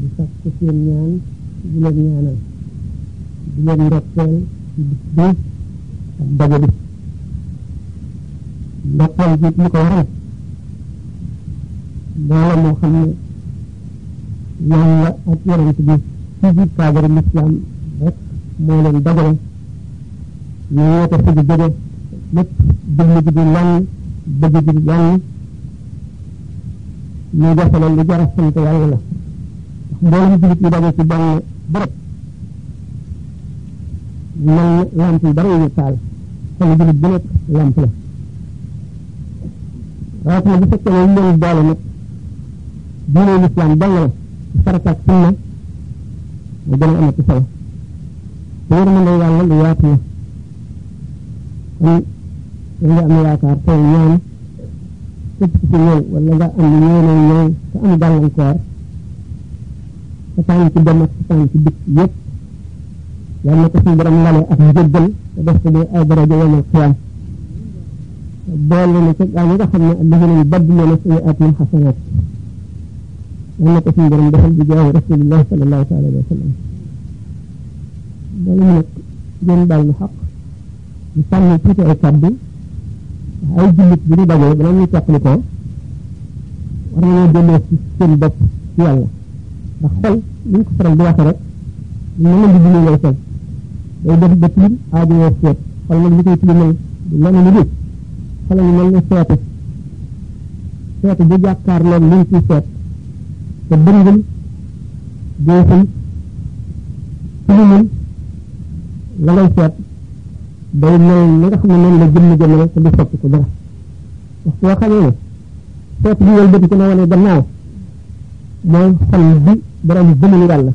di sàkku seen ñaan di leen ñaanal di leen ndokkeel ci bis bi ak daje bi ndokkeel bi li ko waral loola moo xam ne yàlla ak yonent bi ci biir cadre l'islam rek moo leen dajale ñu woote fi di jóge lépp jëmm ji di lan bëgg ji di lan ñu defe loolu lu jar a sant yàlla la mboolem jullit ñu daje ci benn bërëb mel ni lamp yu bari yu taal sama jullit bu nekk lamp la rawatina bu fekkee ne ñu leen boole nag diine lislaam dong la ci farata ak sunna mu gën a amati solo te yërmande yàlla lu yaatu la kon nga am yaakaar tey ñaan képp ku ci ñëw wala nga am lu ñëw na ñëw te am gàllankoor sa tànk ci dem ak sa tànk ci dikk yëpp yal na ko suñu borom lale ak njëggal te def ko muy ay daraja yomal xiyam boole na ca gaa ñi nga xam ne alladina baddalu sayyi'aatihim xasanaat yal na ko suñu borom defal bi jaahi rasulillah sallallahu taala alayhi wa sallam loolu nag ngeen baal ma xaq ñu sànni tuuti ay kàddu ay jullit bu ñu dajee dana ñuy teqli ko war nañoo delloo ci seen bopp ci yàlla ndax xol ni ñu ko faral di waxee rek ñu mën a di dund lay sol day def ba tilim aajo yoo seet xol nag li koy tilimal lan lu dul xol ñu mel ne seetu seetu bu jàkkaarloo li ñu ciy seet te bëngul doo xëy tilimul la ngay seet day mel ni nga xam ne noonu la jëmm jëmale te du soppi ko dara wax boo xamee ne seet bi wal bëti ko na wane gannaaw mooy xol bi borom gëmul yàlla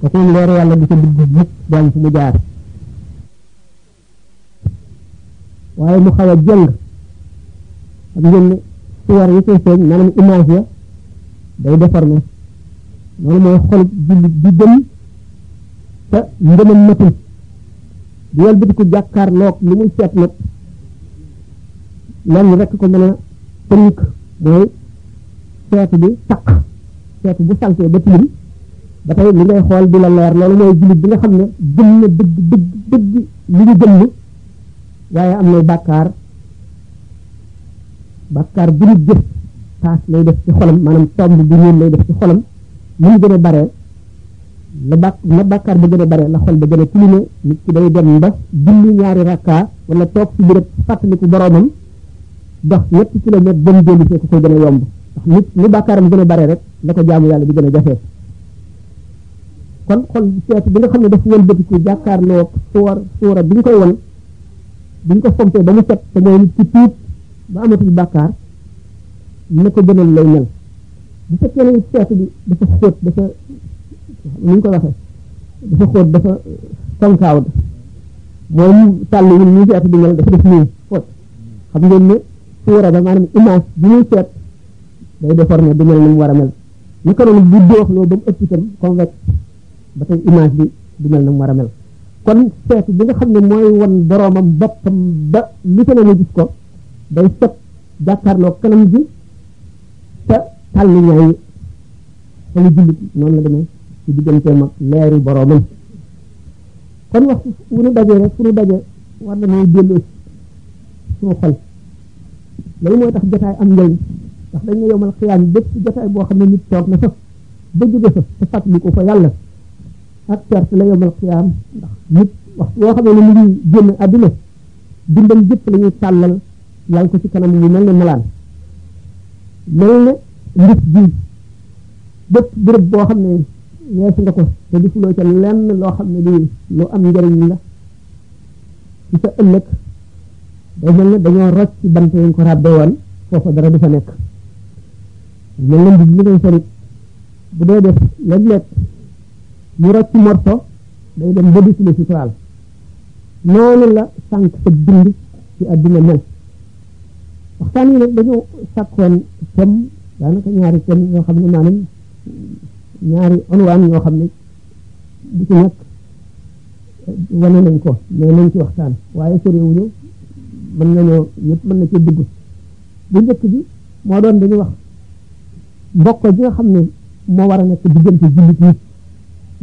kooku leeru yàlla du ko dugg mukk daal fu mu jaar waaye mu xaw a jëng ak ngeen ne suwar yi koy feeñ maanaam image ya day déformé loolu mooy xol jullit bi gëm te ngëmam matul bu yàlla bëgg ko jàkkaarloog li muy seet nag lenn rekk ko mën a tënk mooy seetu bi taq seetu bu saltee ba tilim ba tey li ngay xool di la leer loolu mooy jullit bi nga xam ne gëm na dëgg dëgg dëgg li ñu gëm ni waaye am na bàkkaar bàkkaar bu nit jëf taas lay def ci xolam maanaam tomb bu ñuul lay def ci xolam li mu gën a baree la bàk na bàkkaar ba gën a baree la xol ba gën a tilime nit ki day dem ba julli ñaari rakka wala toog ci béréb fàttaliku boroomam dox ñetti kilomètre dem dellu see ko koy gën a yomb ndax nit lu bàkkaaram gën a baree rek la ko jaamu yàlla di gën a jafee kon xol seet bi nga xam ne dafa wëlbatiku jàkkaarloo suwar suwara bi ñu koy won bi ñu ko fompee ba mu set te mooy nit ci tuut ba amatul bàkkaar na ko gënal lay mel bu fekkee ne seet bi dafa xóot dafa ni ñu ko waxee dafa xóot dafa konkaaw mooy tàll yi ñu seet bi mel dafa def nii xóot xam ngeen ne suwara ba maanaam image bi ñuy seet day déformé du mel ni mu war a mel naka noonu bu dooxloo ba mu ëpp itam convex ba tey image bi du mel ni mu war a mel kon seet bi nga xam ne mooy won boroomam boppam ba lu ko ne ñu gis ko day set jàkkaarloo kanam ji te tàlli ñaay xolu jullit noonu la demee ci digganteem ak leeri boroomam kon waxtu wu nu dajee rek fu nu dajee war na ñuy delloo suñu xol loolu mooy tax jotaay am njëriñ ndax dañ ne yomal xiyaam bépp jotaay boo xam ne nit toog na fa ba jóge fa te fàttaliku fa yàlla ak perte la yomal xiyaam ndax nit waxtu boo xam ne mu ngi génn àdduna dundam jëpp la ñuy tàllal lal ko ci kanam yu mel ne malaan mel ne ndif ji bépp béréb boo xam ne weesu nga ko te defuloo ca lenn loo xam ne lii lu am njëriñ la ci sa ëllëg day mel ne dañoo rocc ci bant yi nga ko ràbbee woon foofa dara du fa nekk mel na mbir mi ngay solit bu dee def léeg-léeg ñu rocc ci morso day dem ba disile ci toile noonu la sànq sa dund ci àdduna mel waxtaan yi nag dañoo sàkkoon tem daanaka ñaari tem yoo xam ne maanaam ñaari onwaan yoo xam ne bu ci nekk wane nañ ko mais nañ ci waxtaan waaye soriwuñu mën nañoo yëpp mën na ci dugg bu njëkk bi moo doon dañu wax mbokk bi nga xam ne moo war a nekk diggante jullit yi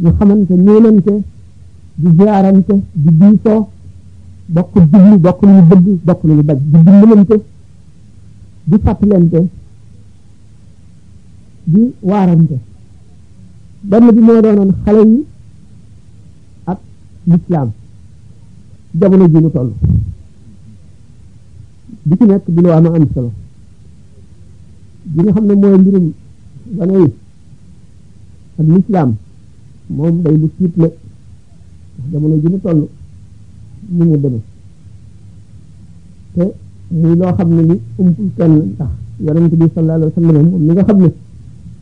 ñu xamante ñëwlante di ziarante di diisoo bokk jublu bokk lu ñu bëgg bokk lu ñu bañ di dimbalante di fàttalante di waarante benn bi moo doonoon xale yi ak lislaam jamono ji ñu toll bi ci nekk di lu am am solo bi nga xam ne mooy mbirum gone yi ak lislaam moom day lu tiit la ndax jamono ji ñu toll ni mu demee te muy loo xam ne ni umpul kenn ndax yonent bi sallallahu alayhi wa sallam moom mi nga xam ne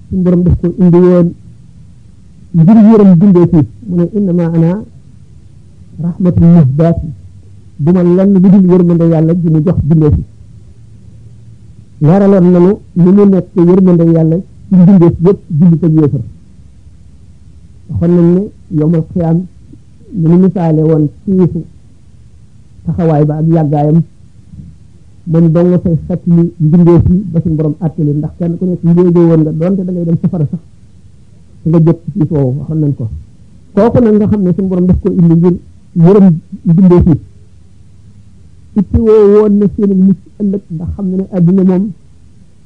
suñu borom daf ko indi woon ngir yërëm bindee fii mu ne innama ana rahmatul muhdaat du ma lenn lu dul yërmande yàlla ji mu jox bindee fi leeraloon nanu ni mu nekk yërmande yàlla ci mbindeef yëpp jullit ak yéefar waxoon nañ ne yowmal xiyaam ni mu misaale woon siifu taxawaay ba ak yàggaayam moom dong nga fay xet li mbindeef yi ba suñu borom àttali ndax kenn ku nekk njéegoo woon nga doonte da ngay dem safara sax nga jot ci siis woowu waxoon nañ ko kooku nag nga xam ne suñu borom daf ko indi ngir yërëm dundee fii itti woo woon na seen mucc ëllëg ndax xam ne ne adduna moom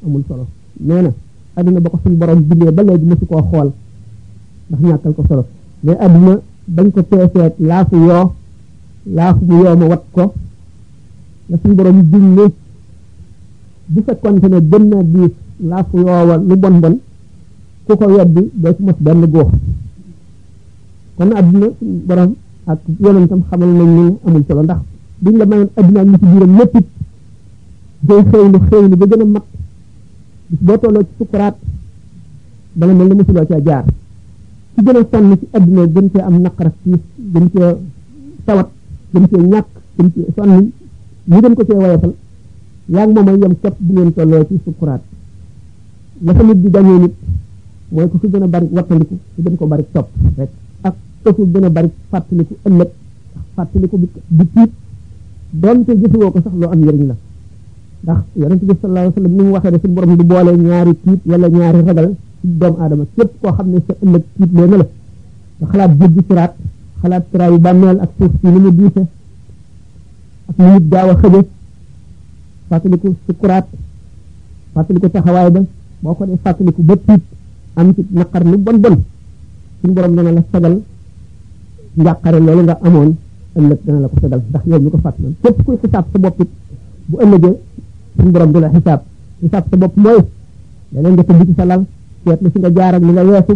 amul solo nee na adduna ba ko suñu borom bindee ba léegi mosu koo xool ndax ñàkkal ko solo mais adduna bañ ko teeseet laafu yoo laafu bu yoo ma wat ko la suñu borom bindee bu fekkonte ne gën naa diis laafu yoo wa lu bon bon ku ko weddi doo ci mos benn góox kon adduna suñu borom ak yonentam xamal nañ ni amul solo ndax duñ la mayoon adduna ak ñu ci biiram lépp it day xëylu xëylu ba gën a mat bis boo tolloo ci sukuraat dana mel ni mosuloo caa jaar ci gën a sonn ci adduna gën cee am naqar ak tiis gën cee tawat gën cee ñàkk gën cee sonn ñu gën ko cee woyofal yaa ngi moom ay yem képp bu ngeen tolloo ci sukuraat la fa nit di gañee nit mooy ku fi gën a bari wattandiku ku gën ko bari topp rek ak ku fi gën a bari fàttaliku ëllëg fàttaliku bi di tiit doonte jëfewoo ko sax loo am njëriñ la ndax yonent bi sallallahu alayhi wa sallam ni mu waxee ne suñu borom du boole ñaari tiit wala ñaari ragal ci doomu aadama képp koo xam ne sa ëllëg tiit loo na la nga xalaat jéggi siraat xalaat siraat yu bàmmeel ak suuf si ni mu diise ak lu nit gaaw a xëje fàttaliku sukuraat fàttaliku taxawaay ba boo ko dee fàttaliku ba tiit am ci naqar lu bon bon suñu borom dana la sagal njàqare loolu nga amoon ëllëg dana la ko sagal ndax yow ñu ko fàttaloon képp kuy xisaab sa bopp it bu ëllëgee suñu borom du la xisaab xisaab sa bopp mooy da leen nga tëdd ci sa lal seetlu fi nga jaar ak li nga weesu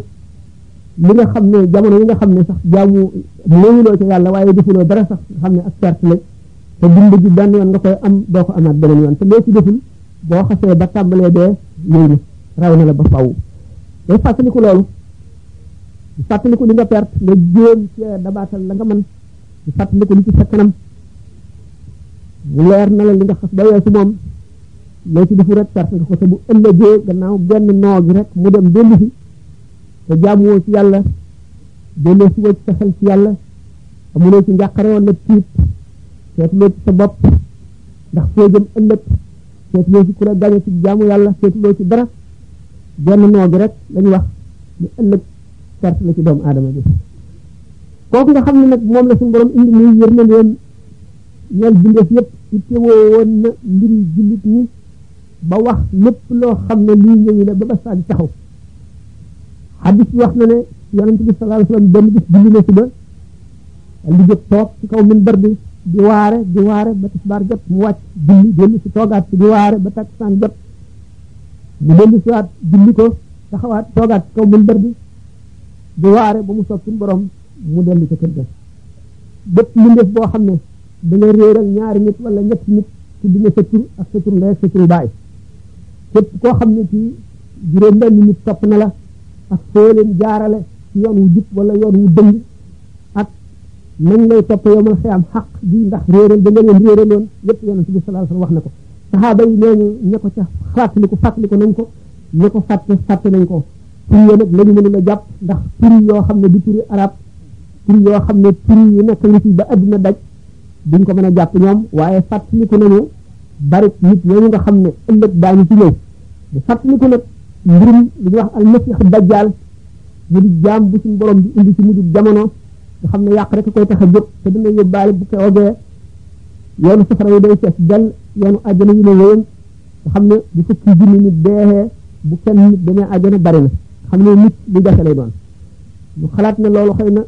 li nga xam ne jamono yi nga xam ne sax jaamu néewuloo ci yàlla waaye defuloo dara sax nga xam ne ak perte la te dund ji benn yoon nga koy am doo ko amaat beneen yoon te loo ci deful boo xasee ba tàmbalee dee ñëw na raw na la ba faw day fàttaliku loolu di fàttaliku li nga perte nga jéem ci dabaatal la nga mën di fàttaliku li ci sa kanam mu leer na la li nga xas ba weesu moom loo ci defu rek perte nga ko te bu ëllëgee gannaaw benn noo gi rek mu dem dellu si te jaamuwoo ci yàlla delloo si woo ci sa xel ci yàlla amuloo ci njàqare wala tiit seetuloo ci sa bopp ndax foo jëm ëllëg seetuloo ci ku la gañe ci jaamu yàlla seetuloo ci dara genn noo gi rek lañu wax ni ëllëg perte la ci doomu aadama bi kooku nga xam ne nag moom la suñu borom indi muy yërmandeem ñeel bindeef yëpp itte woo woon na mbiri jullit ñi ba wax lépp loo xam ne lii ñëwi la ba ba saa di taxaw xadis bi wax na ne yonent bi sallallahu alayhi wasallam benn bis julli na suba li jóg toog ci kaw minbar bi di waare di waare ba tisbaar jot mu wàcc julli dellu si toogaat si di waare ba takkusaan jot mu dellu si waat julli ko taxawaat toogaat ci kaw minbar bi di waare ba mu soog suñu borom mu dellu ca kër ga bépp lu def boo xam ne da nga réeral ñaari nit wala ñetti nit ci dina sa tur ak sa tur ndey ak sa tur baay képp koo xam ne ci juróom benn nit topp na la ak foo leen jaarale ci yoon wu jub wala yoon wu dëng ak nañ lay topp yomal xiyam xaq bi ndax réeral da nga leen réeraloon yépp yonent bi sallallahu alayhi wasallam wax na ko saxaaba yi nee ñu ña ko ca fàttaliku fàttaliku nañ ko ña ko fàtte fàtte nañ ko tur yo nag lañu mënul a jàpp ndax tur yoo xam ne du turi arab tur yoo xam ne tur yu nekk nit yi ba adduna daj duñ ko mën a jàpp ñoom waaye fàttaliku nañu bari nit ñooñu nga xam ne ëllëg daañu ci ñëw di fàttali ko nag mbirum li ñuy wax almasiixu dajjaal mu di jaam bu suñu borom bi indi ci mujj jamono nga xam ne yàq rek koy tax a jóg te dina yóbbaale bu ko ogee yoonu safara yi day fees dal yoonu àjjana yi ne wéyam nga xam ne bu fukki junni nit deexee bu kenn nit demee àjjana bari na xam ne nit lu jafe lay doon ñu xalaat ne loolu xëy na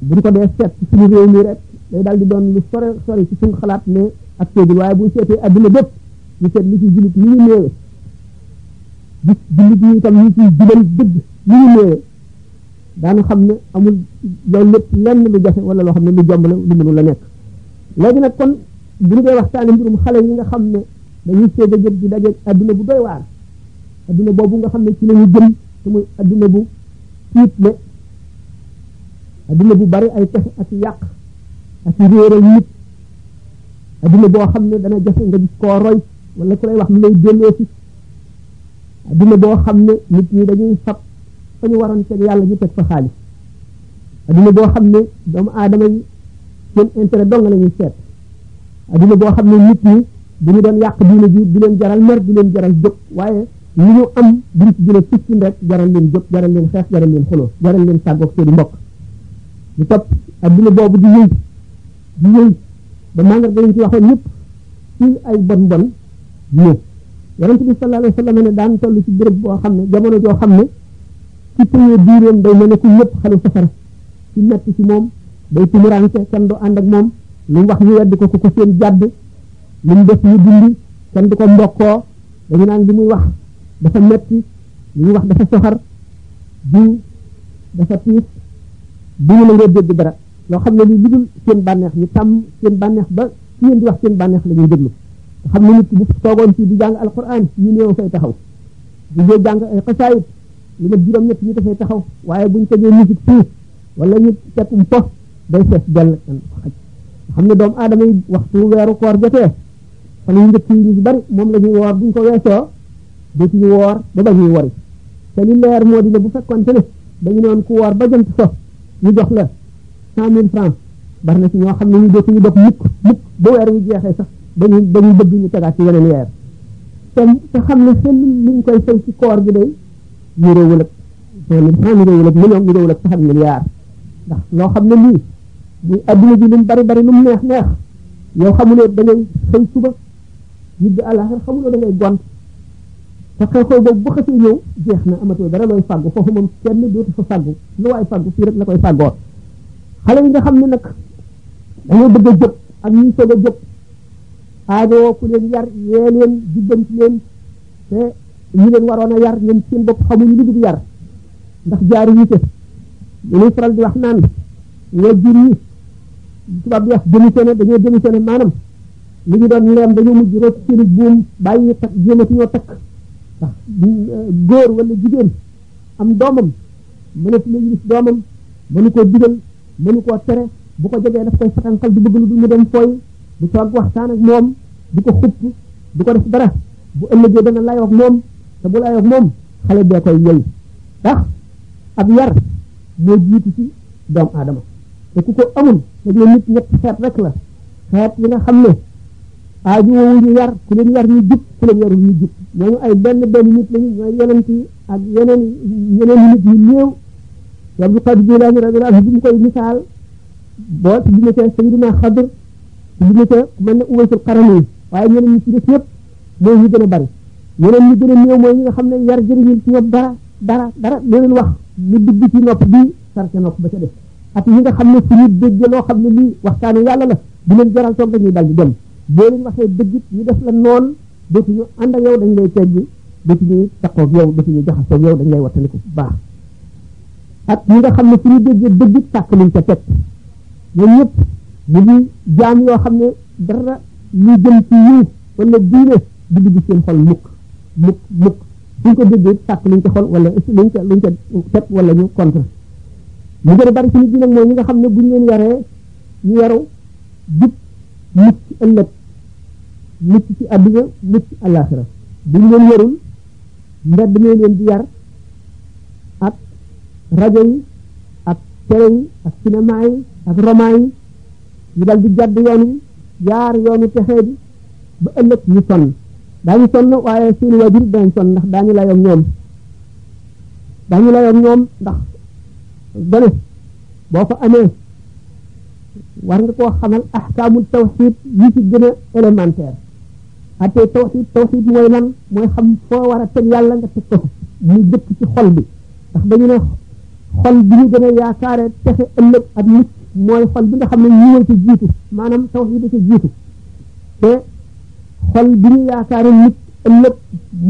buñ ko dee seet ci suñu réew mi rek day daal di doon lu sore sore ci suñu xalaat ne ak séedul waaye buñ seetee adduna bépp ñu seet li ci jullit ni ñu néewe gis jullit ñi itam ñu ciy jubal dëgg ni ñu néewe daana xam ne amul loolu lépp lenn lu jafe wala loo xam ne lu jomb la lu mënul la nekk léegi nag kon bu ñu koy waxtaane mbirum xale yi nga xam ne dañuy seega jël di dajeeg adduna bu doy waar adduna boobu nga xam ne ci la ñu jëm te muy adduna bu tiit le adduna bu bari ay pexe ak yàq ak réeral nit adduna boo xam ne dana jafe nga gis koo roy wala ku lay wax lu lay delloo si adduna boo xam ne nit ñi dañuy fab fa ñu waroon teg yàlla ñu teg fa xaalis adduna boo xam ne doomu aadama yi seen intérêt dong la ñuy seet adduna boo xam ne nit ñi bu ñu doon yàq diine ji du leen jaral mer du leen jaral jóg waaye li ñu am duñ ci jëlee fiftin rek jaral leen jóg jaral leen xeex jaral leen xuloo jaral leen tàggoog seen mbokk ñu topp adduna boobu di yëngu di ñëw ba mandarga yi ci waxoon yëpp ci ay bon bon ñëw yonent bi sallallahu alayhi wa sallam ne daan toll ci béréb boo xam ne jamono joo xam ne ci tëye biiréem day mel ne ku yëpp xalu safara ci metti ci moom day tumuraanke kenn du ànd ak moom lu mu wax ñu weddi ko ku ko seen jàdd lu mu def ñu dindi kenn du ko mbokkoo dañu naan li muy wax dafa metti li muy wax dafa soxar du dafa tiis du ñu la ngoo dégg dara loo xam ne li lu dul seen bànneex ñu tàmm seen bànneex ba ci yéen di wax seen bànneex la ñuy déglu nga xam ne nit ki bu toogoon fii di jàng alquran ñu néew fay taxaw bu dee jàng ay xasaayit lu mat juróom-ñett ñu dafay taxaw waaye buñ tegee musique fii wala ñu tekkum po day fees dell kenn ko xaj nga xam ne doomu aadama yi waxtu weeru koor jotee fan yu njëkk yi ñu si bari moom la ñuy woor buñ ko weesoo dootuñu woor ba ba ñuy wori te li leer moo di ne bu fekkoon te ne dañu noon ku woor ba jant so ñu jox la cent mille francs bari na ci ñoo xam ne ñu dootuñu dog mukk mukk ba weer wu jeexee sax dañu dañu bëgg ñu tegaat ci yeneen weer te te xam ne seen liñ koy fay ci koor gi day ñu réewul ak cent mille francs ñu réewul ak million ñu réewul ak sax ak milliard ndax loo xam ne lii bu adduna bi lu mu bari bari lu mu neex neex yow xamuloo da ngay xëy suba ñibbi àllaaxira xamuloo da ngay gont te xew-xew boobu bu xasee ñëw jeex na amatoo dara looy fàggu foofu moom kenn dootu fa fàggu lu waay fàggu fii rek la koy fàggoo xale yi nga xam ne nag dañoo bëgg a jóg ak ñuy soog a jóg aajoo ku leen yar yee leen jubbanti leen te ñu leen waroon a yar ñoom seen bopp xamuñu lu dul yar ndax jaaru ñu te dañuy faral di wax naan ñoo jur yi tubaab bi wax démissionné dañoo démissionné maanaam li ñu doon leem dañoo mujj rek seen buum bàyyi takk jéemati ñoo takk ndax góor wala jigéen am doomam mënatu la gis doomam mënu koo digal mënu koo tere bu ko jegee daf koy fatankal du bëgg lu dul mu dem fooy du toog waxtaan ak moom du ko xupp du ko def dara bu ëllëgee dana layoog moom te bu layoog moom xale bee koy yey ndax ab yar moo jiitu ci doomu aadama te ku ko amul dañ ne nit ñett xeet rek la xeet yi nga xam ne aaju woowu ñu yar ku leen yar ñu jub ku leen yarul ñu jub ñooñu ay benn benn nit lañu ñooy yonent yi ak yeneen yeneen nit ñu néew Abdul Qadir Jilaani radiyallahu anhu bi mu koy misaal boo tudd na ca Sayyidina Xadir tudd na ca ku mel ne Uwaysul Qarani yi waaye ñeneen ñi ci des ñëpp mooy ñu gën a bari ñeneen ñi gën a néew mooy ñi nga xam ne yar jëriñul ci ñoom dara dara dara loo leen wax ñu dugg ci nopp bii sar ca nopp ba ca def ak ñi nga xam ne suñu dégg loo xam ne lii waxtaanu yàlla la di leen jaral toog dañuy dal di dem boo leen waxee dëgg ñu def la noon dootuñu ànd ak yow dañ lay teggi dootuñu taqoog yow dootuñu jaxasoog yow dañ lay wattandiku bu baax ak ñi nga xam ne fu ñu déggee dëgg sàkk luñ ca teg ñoom ñëpp ñu ngi jaam yoo xam ne dara lu jëm ci yiw wala diine du dugg seen xol mukk mukk mukk suñ ko déggee sàkk luñ ca xol wala luñ ca luñ ca teg wala ñu contre ñu gën a bari ci nit ñi nag mooy ñi nga xam ne buñ leen yaree ñu yaru jub mucc ci ëllëg mucc ci àdduna mucc ci àllaaxira buñ leen yarul mbedd mee leen di yar ak rajo yi ak télé yi ak cinéma yi ak roman yi ñu dal di jàdd yoon yi jaar yoonu texee bi ba ëllëg ñu sonn daañu sonn waaye seen waajur dañ sonn ndax daañu layoog ñoom daañu layoog ñoom ndax gone boo ko amee war nga koo xamal ahkaamul tawxiid yi ci gën a élémentaire attey tawxid tawxid mooy lan mooy xam foo war a teg yàlla nga teg ko mu dëkk ci xol bi ndax dañu ne xol bi ñu gën a yaakaare texe ëllëg ak mucc mooy xol bi nga xam ne ñëwal ci jiitu maanaam tawxid ci jiitu te xol bi ñu yaakaare mucc ëllëg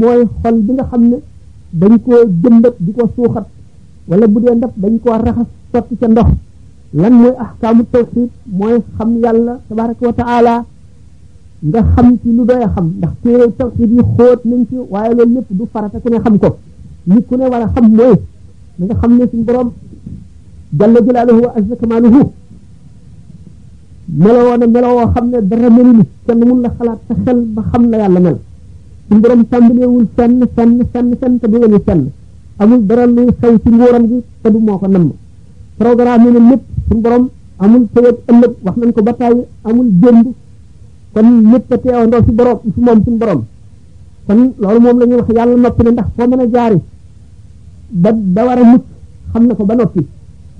mooy xol bi nga xam ne dañ koo jëmbat di ko suuxat wala bu dee ndab dañ koo raxas sotti ca ndox lan mooy ahkaamu tawxid mooy xam yàlla tabaraka wa taala nga xam ci lu doy a xam ndax téere tawxiid yi xóot nañ ci waaye loolu lépp du farata ku ne xam ko nit ku ne war a xam mooy na nga xam ne suñu borom jalla jalaaluhu wa azza kamaaluhu meloo na meloo xam ne dara melu ni kenn mun la xalaat sa xel ba xam la yàlla mel suñu borom tàmbaleewul fenn fenn fenn fenn te du wani fenn amul dara luy xew ci nguuram gi te du moo ko namm programme na lépp suñu borom amul tëyeeg ëllëg wax nañ ko ba tàyyi amul jënd kon lépp a teewandoo si borom si moom suñu borom kon loolu moom la ñuy wax yàlla noppi na ndax foo mën a jaari ba ba war a mucc xam na ko ba noppi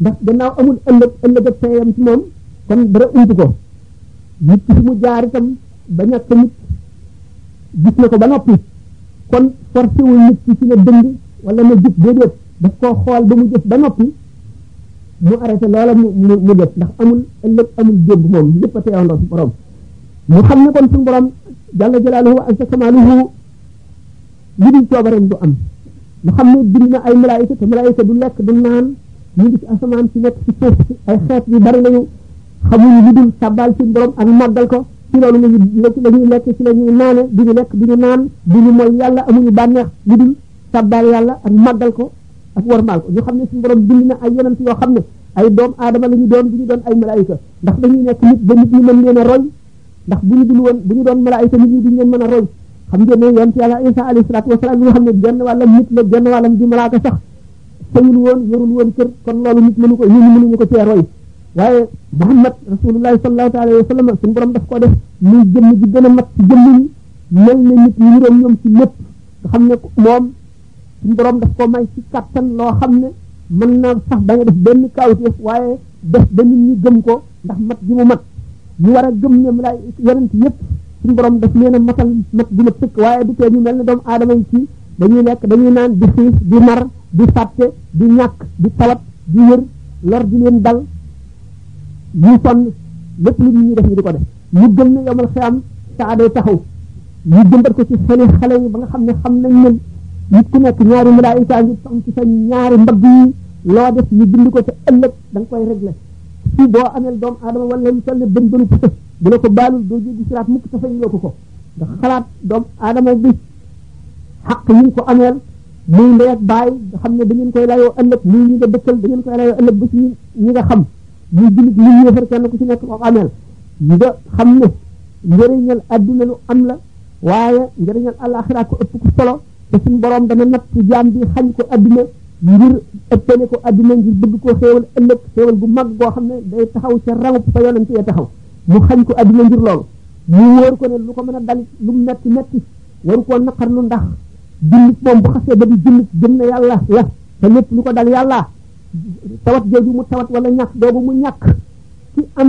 ndax gannaaw amul ëllëg ëllëg ak teyam ci moom kon dara ump ko nit ki fi mu jaar itam ba ñàkk nit gis na ko ba noppi kon forcé wul nit ki ci na dëng wala na jub déedéet daf koo xool ba mu jëf ba noppi mu arrêté loola mu mu mu def ndax amul ëllëg amul démb moom lépp a teewandoo si borom mu xam ne kon suñu borom jàlla jalaaluhu wa azza kamaaluhu li dul coobareem du am mu xam ne bind na ay malaayika te malaayika du lekk du naan ñu ngi ci asamaan si nekk ci suuf si ay xeet yu bari lañu xamuñu lu dul sàbbaal suñu borom ak màggal ko ci loolu lañu la ñuy lekk ci la ñuy naane du ñu lekk du ñu naan du ñu mooy yàlla amuñu bànneex lu dul sàbbaal yàlla ak màggal ko ak warmaal ko ñu xam ne suñu borom bind na ay yonent yoo xam ne ay doom aadama la ñu doon bu ñu doon ay malaayika ndax dañuy nekk nit ba nit ñi mën leen a roy ndax bu ñu dul woon bu ñu doon malaayika nit ñi duñ leen mën a roy xam ngeen ne yonent yàlla Isa alayhi salaatu wasalaam nga xam ne genn wàllam nit la genn wàllam di malaaka sax sëyul woon yorul woon kër kon loolu nit mënu ko nit ñi mënuñu ko cee roy waaye Muhammad rasulullahi sallallahu taala alayhi wa sallam suñu borom daf ko def muy jëmm ji gën a mat ci jëmm yi mel ne nit ñi ñu doon ñoom ci lépp nga xam ne moom suñu borom daf ko may ci kàttan loo xam ne mën naa sax da nga def benn kawteef waaye def ba nit ñi gëm ko ndax mat gi mu mat ñu war a gëm ne malaay yonent yëpp suñu borom daf leen a matal mat gu mat sëkk waaye du tee ñu mel ne doomu aadama yi ci dañuy lekk dañuy naan di xiif di mar di fàtte di ñàkk di tawat di wër lor di leen dal ñu sonn lépp lu ñu def ñu di ko def mu gëm ne yomal xiyaam saa day taxaw ñu jëmbat ko ci xeli xale yi ba nga xam ne xam nañ leen nit ku nekk ñaari malaayika ngi am ci sa ñaari mbagg yi loo def ñu bind ko te ëllëg da nga koy réglé si boo ameel doomu aadama wala lu toll ne bën bënu pusa bu la ko baalul doo jéggi siraat mukk te fañ loo ko ko nga xalaat doomu aadama bi xaq yi nga ko ameel muy ndey ak baay nga xam ne da ngeen koy layoo ëllëg muy ñi nga dëkkal da ngeen koy layoo ëllëg ba ci ñi nga xam muy jullit muy yéefar kenn ku ci nekk ko ameel nga xam ne njëriñal adduna lu am la waaye njëriñal àllaaxira ko ëpp ku solo te suñu borom dana natt jaam bi xañ ko adduna ngir ëppale ko adduna ngir bëgg koo xéewal ëllëg xéewal gu mag goo xam ne day taxaw ca rangub fa yonent ya taxaw mu xañ ko adduna ngir loolu mu wóor ko ne lu ko mën a dalit lu mu metti metti waru koo naqar lu ndax jullit moom bu xasee ba di jullit gëm na yàlla la te lépp lu ko dal yàlla tawat jooju mu tawat wala ñàkk boobu mu ñàkk ci am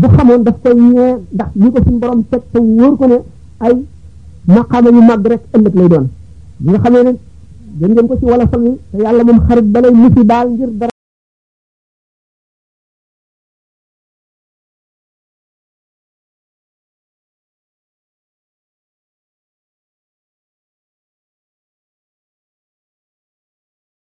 bu xamoon daf koy ñee ndax li ko suñu borom teg te wóor ko ne ay maqaama yu màgg rek ëllëg lay doon bi nga xamee ne gën ngeen ko ci wala fal yi te yàlla moom xarit balay musi baal ngir dara